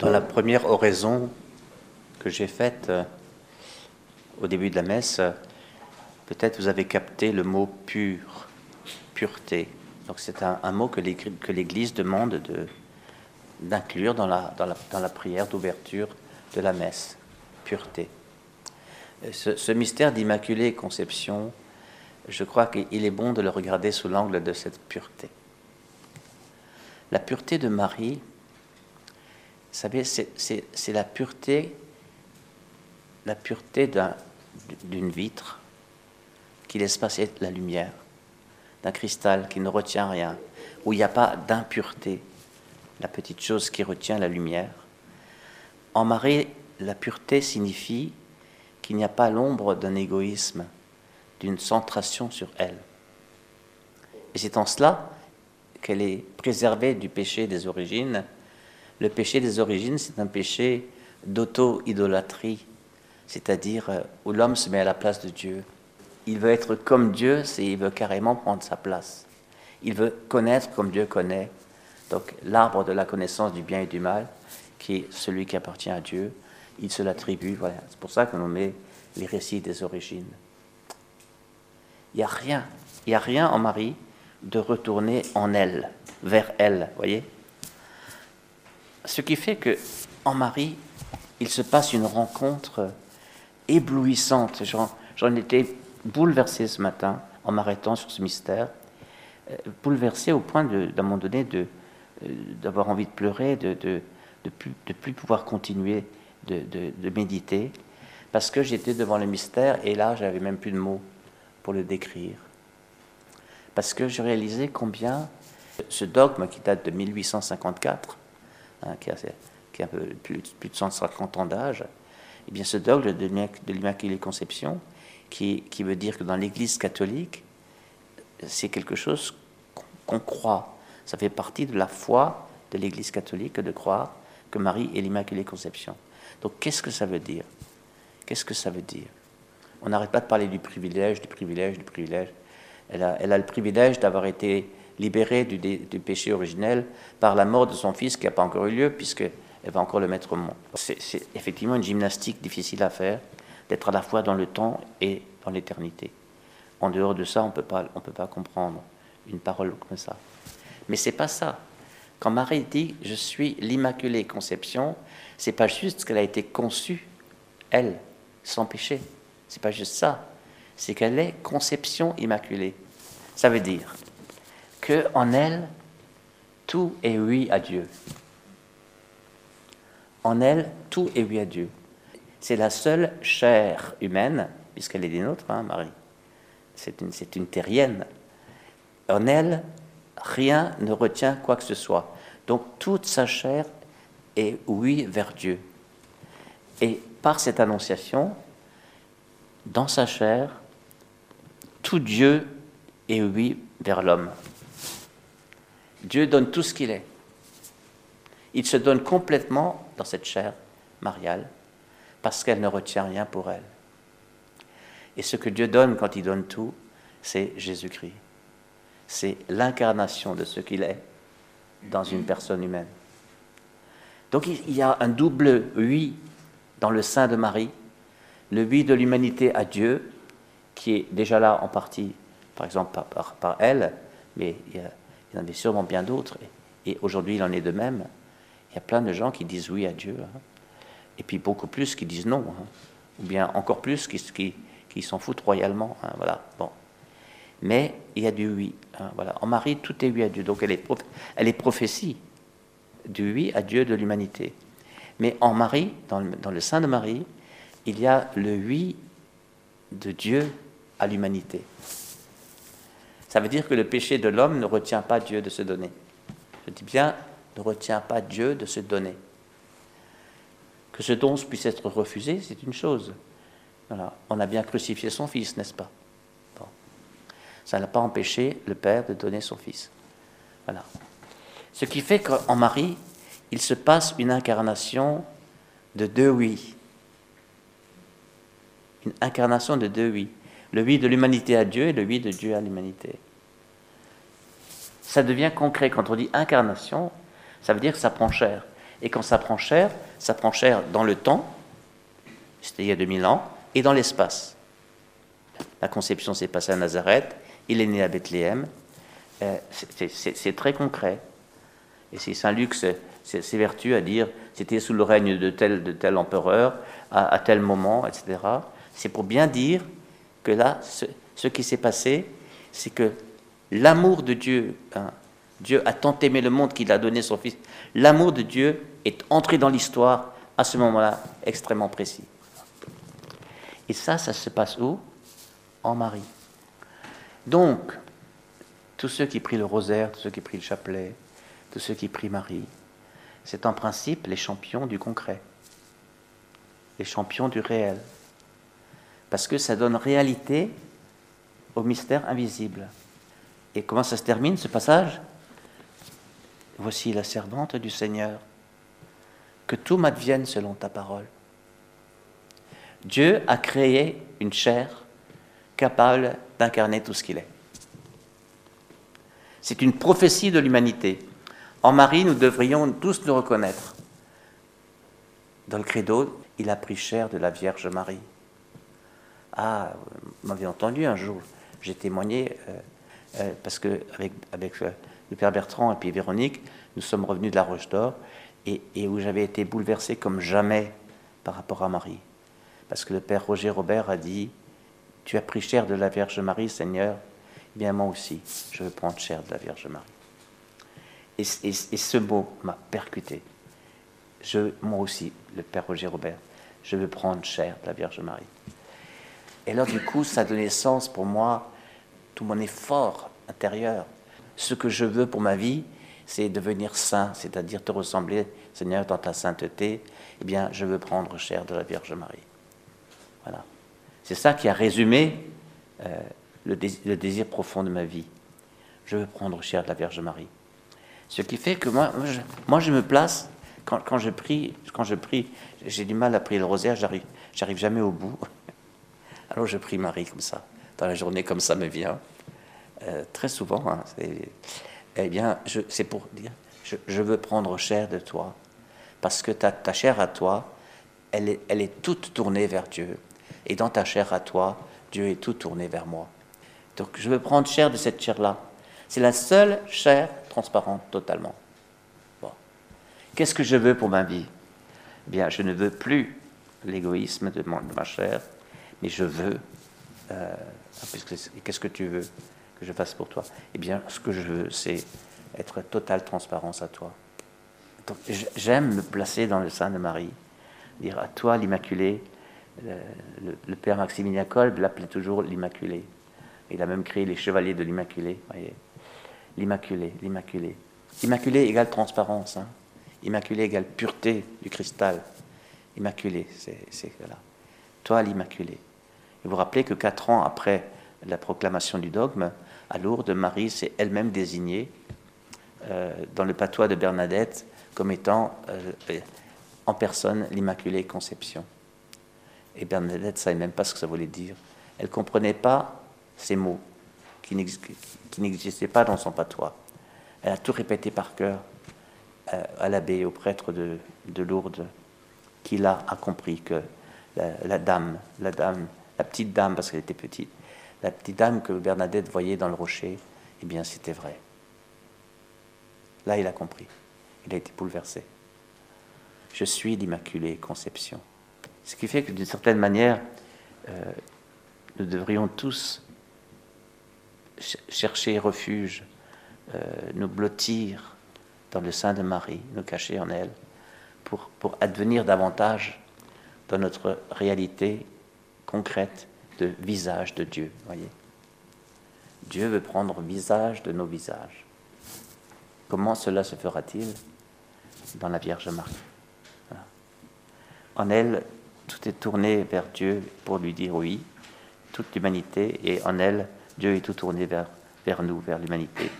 Dans la première oraison que j'ai faite euh, au début de la messe, peut-être vous avez capté le mot pur, pureté. Donc c'est un, mot que l'Église demande d'inclure dans la, prière d'ouverture de la messe, pureté. Ce, ce mystère d'Immaculée Conception, je crois qu'il est bon de le regarder sous l'angle de cette pureté. La pureté de Marie, vous savez, c'est la pureté, la pureté d'une vitre qui laisse passer la lumière, d'un cristal qui ne retient rien, où il n'y a pas d'impureté, la petite chose qui retient la lumière. En Marie, la pureté signifie qu'il n'y a pas l'ombre d'un égoïsme, d'une centration sur elle. Et c'est en cela qu'elle est préservée du péché des origines. Le péché des origines, c'est un péché d'auto-idolâtrie, c'est-à-dire euh, où l'homme se met à la place de Dieu. Il veut être comme Dieu, c'est il veut carrément prendre sa place. Il veut connaître comme Dieu connaît. Donc l'arbre de la connaissance du bien et du mal, qui est celui qui appartient à Dieu, il se l'attribue. C'est pour ça qu'on met les récits des origines. Il n'y a rien, il n'y a rien en Marie de retourner en elle, vers elle, voyez? Ce qui fait que en Marie, il se passe une rencontre éblouissante. J'en étais bouleversé ce matin en m'arrêtant sur ce mystère, euh, bouleversé au point d'un moment donné de, euh, d'avoir envie de pleurer, de, de, plus, de plus pouvoir continuer de, de, méditer, parce que j'étais devant le mystère et là, j'avais même plus de mots pour le décrire parce que je réalisais combien ce dogme qui date de 1854, hein, qui, a, plus, de 150 ans d'âge, eh bien ce dogme de l'Immaculée Conception, qui, qui, veut dire que dans l'Église catholique, c'est quelque chose qu'on croit. Ça fait partie de la foi de l'Église catholique de croire que Marie est l'Immaculée Conception. Donc qu'est-ce que ça veut dire? Qu'est-ce que ça veut dire? On n'arrête pas de parler du privilège, du privilège, du privilège. Elle a, le privilège d'avoir été libérée du, péché originel par la mort de son fils qui n'a pas encore eu lieu, puisqu'elle va encore le mettre au monde. C'est effectivement une gymnastique difficile à faire, d'être à la fois dans le temps et dans l'éternité. En dehors de ça, on ne peut pas comprendre une parole comme ça. Mais c'est pas ça. Quand Marie dit je suis l'Immaculée Conception, c'est pas juste qu'elle a été conçue, elle, sans péché. C'est pas juste ça c'est qu'elle est conception immaculée. Ça veut dire que en elle, tout est oui à Dieu. En elle, tout est oui à Dieu. C'est la seule chair humaine, puisqu'elle est des nôtres, hein, Marie. C'est une, c'est une terrienne. En elle, rien ne retient quoi que ce soit. Donc toute sa chair est oui vers Dieu. Et par cette annonciation, dans sa chair, tout Dieu est oui vers l'homme. Dieu donne tout ce qu'il est. Il se donne complètement dans cette chair mariale parce qu'elle ne retient rien pour elle. Et ce que Dieu donne quand il donne tout, c'est Jésus-Christ. C'est l'incarnation de ce qu'il est dans une personne humaine. Donc il y a un double oui dans le sein de Marie, le oui de l'humanité à Dieu qui est déjà là en partie, par exemple, par, elle, mais il y, en avait sûrement bien d'autres. Et, aujourd'hui, il en est de même. Il y a plein de gens qui disent oui à Dieu, hein. et puis beaucoup plus qui disent non, hein. ou bien encore plus qui, s'en foutent royalement. Hein, voilà. Bon. Mais il y a du oui. voilà. En Marie, tout est oui à Dieu. Donc elle est, elle est prophétie du oui à Dieu de l'humanité. Mais en Marie, dans le, dans le sein de Marie, il y a le oui de Dieu à l'humanité. Ça veut dire que le péché de l'homme ne retient pas Dieu de se donner. Je dis bien, ne retient pas Dieu de se donner. Que ce don puisse être refusé, c'est une chose. On a bien crucifié son fils, n'est-ce pas? Ça n'a pas empêché le Père de donner son fils. Voilà. Ce qui fait qu'en Marie, il se passe une incarnation de deux oui. Une incarnation de deux oui le oui de l'humanité à Dieu et le oui de Dieu à l'humanité. Ça devient concret quand on dit incarnation, ça veut dire que ça prend cher. Et quand ça prend chair, ça prend chair dans le temps, c'était il y a 2000 ans, et dans l'espace. La conception s'est passée à Nazareth, il est né à Bethléem. Euh, c'est très concret. Et c'est Saint Luc s'évertue à dire c'était sous le règne de tel, de tel empereur, à, tel moment, etc. C'est pour bien dire que là, ce, qui s'est passé, c'est que l'amour de Dieu, hein, Dieu a tant aimé le monde qu'il a donné son Fils, l'amour de Dieu est entré dans l'histoire à ce moment-là extrêmement précis. Et ça, ça se passe où? En Marie. Donc, tous ceux qui prient le rosaire, tous ceux qui prient le chapelet, tous ceux qui prient Marie, c'est en principe les champions du concret, les champions du réel, parce que ça donne réalité au mystère invisible. Et comment ça se termine ce passage? Voici la servante du Seigneur, que tout m'advienne selon ta parole. Dieu a créé une chair capable d'incarner tout ce qu'il est. C'est une prophétie de l'humanité. En Marie, nous devrions tous nous reconnaître. Dans le credo, il a pris chair de la Vierge Marie. Ah, vous m'avez entendu un jour, j'ai témoigné, euh, euh, parce que avec, euh, le Père Bertrand et puis Véronique, nous sommes revenus de la Roche d'Or, et, où j'avais été bouleversé comme jamais par rapport à Marie. Parce que le Père Roger Robert a dit, tu as pris chair de la Vierge Marie, Seigneur, eh bien moi aussi, je veux prendre chair de la Vierge Marie. Et, ce mot m'a percuté. Je, moi aussi, le Père Roger Robert, je veux prendre chair de la Vierge Marie. Et alors du coup, ça donnait sens pour moi, tout mon effort intérieur. Ce que je veux pour ma vie, c'est devenir saint, c'est-à-dire te ressembler, Seigneur, dans ta sainteté. Eh bien, je veux prendre chair de la Vierge Marie. Voilà. C'est ça qui a résumé euh, le, désir, profond de ma vie. Je veux prendre chair de la Vierge Marie. Ce qui fait que moi, moi, je, me place, quand, je prie, quand je prie, j'ai du mal à prier le rosaire, j'arrive, j'arrive jamais au bout. Alors je prie Marie comme ça, dans la journée comme ça me vient. Euh, très souvent, hein, eh bien, c'est pour dire, je, veux prendre chair de toi, parce que ta, ta chair à toi, elle est, elle est toute tournée vers Dieu. Et dans ta chair à toi, Dieu est tout tourné vers moi. Donc je veux prendre chair de cette chair-là. C'est la seule chair transparente totalement. Bon. Qu'est-ce que je veux pour ma vie? Eh Bien, je ne veux plus l'égoïsme de, ma chair, mais je veux. Euh, qu'est-ce que tu veux que je fasse pour toi? Eh bien, ce que je veux, c'est être totale transparence à toi. J'aime me placer dans le sein de Marie, dire à toi l'Immaculée, le, père Maximilien Kolb l'appelait toujours l'Immaculée. Il a même créé les chevaliers de l'Immaculée. L'Immaculée, l'Immaculée. Immaculée égale transparence. Hein. Immaculée égale pureté du cristal. Immaculée, c'est là. Toi, l'Immaculée. Vous vous rappelez que quatre ans après la proclamation du dogme, à Lourdes, Marie s'est elle-même désignée euh, dans le patois de Bernadette comme étant euh, en personne l'Immaculée Conception. Et Bernadette ne savait même pas ce que ça voulait dire. Elle ne comprenait pas ces mots qui n'existaient pas dans son patois. Elle a tout répété par cœur euh, à l'abbé, au prêtre de, Lourdes, qui là a compris que la, dame, la dame, la petite dame, parce qu'elle était petite, la petite dame que Bernadette voyait dans le rocher, eh bien c'était vrai. Là, il a compris. Il a été bouleversé. Je suis l'Immaculée Conception. Ce qui fait que d'une certaine manière, euh, nous devrions tous chercher refuge, euh, nous blottir dans le sein de Marie, nous cacher en elle, pour, pour advenir davantage dans notre réalité concrète de visage de Dieu. Voyez, Dieu veut prendre visage de nos visages. Comment cela se fera-t-il Dans la Vierge Marie? En elle, tout est tourné vers Dieu pour lui dire oui, toute l'humanité, et en elle, Dieu est tout tourné vers, vers nous, vers l'humanité,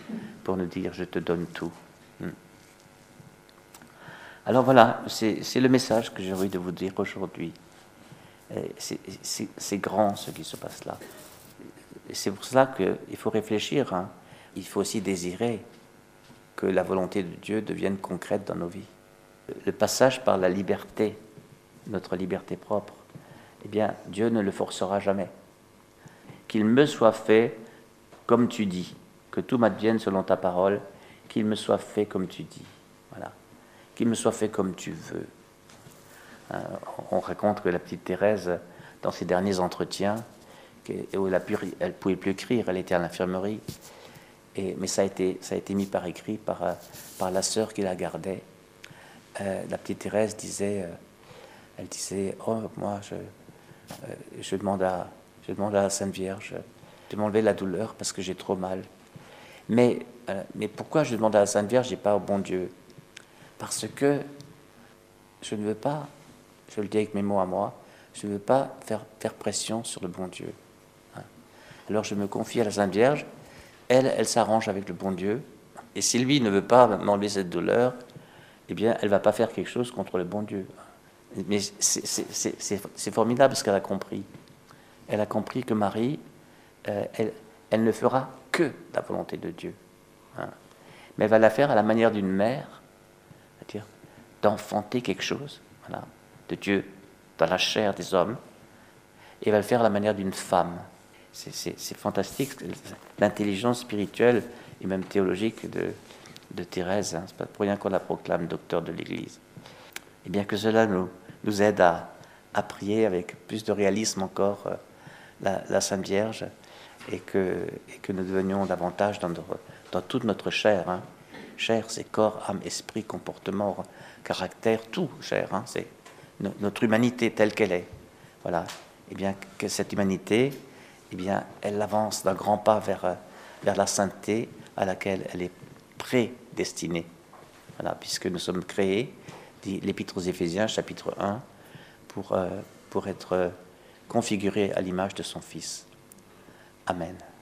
pour nous dire je te donne tout. Hmm. Alors voilà, c'est le message que j'ai envie de vous dire aujourd'hui. C'est grand ce qui se passe là. C'est pour cela qu'il faut réfléchir. Hein. Il faut aussi désirer que la volonté de Dieu devienne concrète dans nos vies. le passage par la liberté, notre liberté propre, eh bien, Dieu ne le forcera jamais. Qu'il me soit fait comme tu dis, que tout m'advienne selon ta parole, qu'il me soit fait comme tu dis. Voilà. Qu'il me soit fait comme tu veux. Euh, on raconte que la petite Thérèse, dans ses derniers entretiens, où elle ne pouvait plus écrire, elle était à l'infirmerie, mais ça a, été, mis par écrit par, euh, la sœur qui la gardait. Euh, la petite Thérèse disait, elle disait, oh moi je, je, demande à, je demande à la Sainte Vierge de m'enlever la douleur parce que j'ai trop mal. Mais, mais pourquoi je demande à la Sainte Vierge et pas au bon Dieu? Parce que je ne veux pas je le dis avec mes mots à moi, je ne veux pas faire, pression sur le bon Dieu. Hein. Alors je me confie à la Sainte Vierge, elle, elle s'arrange avec le bon Dieu, et si lui ne veut pas m'enlever cette douleur, eh bien, elle ne va pas faire quelque chose contre le bon Dieu. Mais c'est formidable ce qu'elle a compris. Elle a compris que Marie, euh, elle, elle, ne fera que la volonté de Dieu. Hein. Mais elle va la faire à la manière d'une mère, c'est-à-dire d'enfanter quelque chose. Voilà de Dieu dans la chair des hommes, et va le faire à la manière d'une femme. C'est fantastique, l'intelligence spirituelle et même théologique de, Thérèse. Hein. C'est pas pour rien qu'on la proclame docteur de l'Église. Et bien que cela nous, aide à, prier avec plus de réalisme encore euh, la, Sainte Vierge et que, nous devenions davantage dans, dans toute notre chair. Hein. Chair, c'est corps, âme, esprit, comportement, caractère, tout, chair. Hein. C'est notre humanité telle qu'elle est. Voilà. Et eh bien que cette humanité, eh bien, elle avance d'un grand pas vers, euh, vers la sainteté à laquelle elle est prédestinée. Voilà, puisque nous sommes créés, dit l'Épître aux Éphésiens, chapitre 1, pour, euh, pour être configurés à l'image de son Fils. Amen.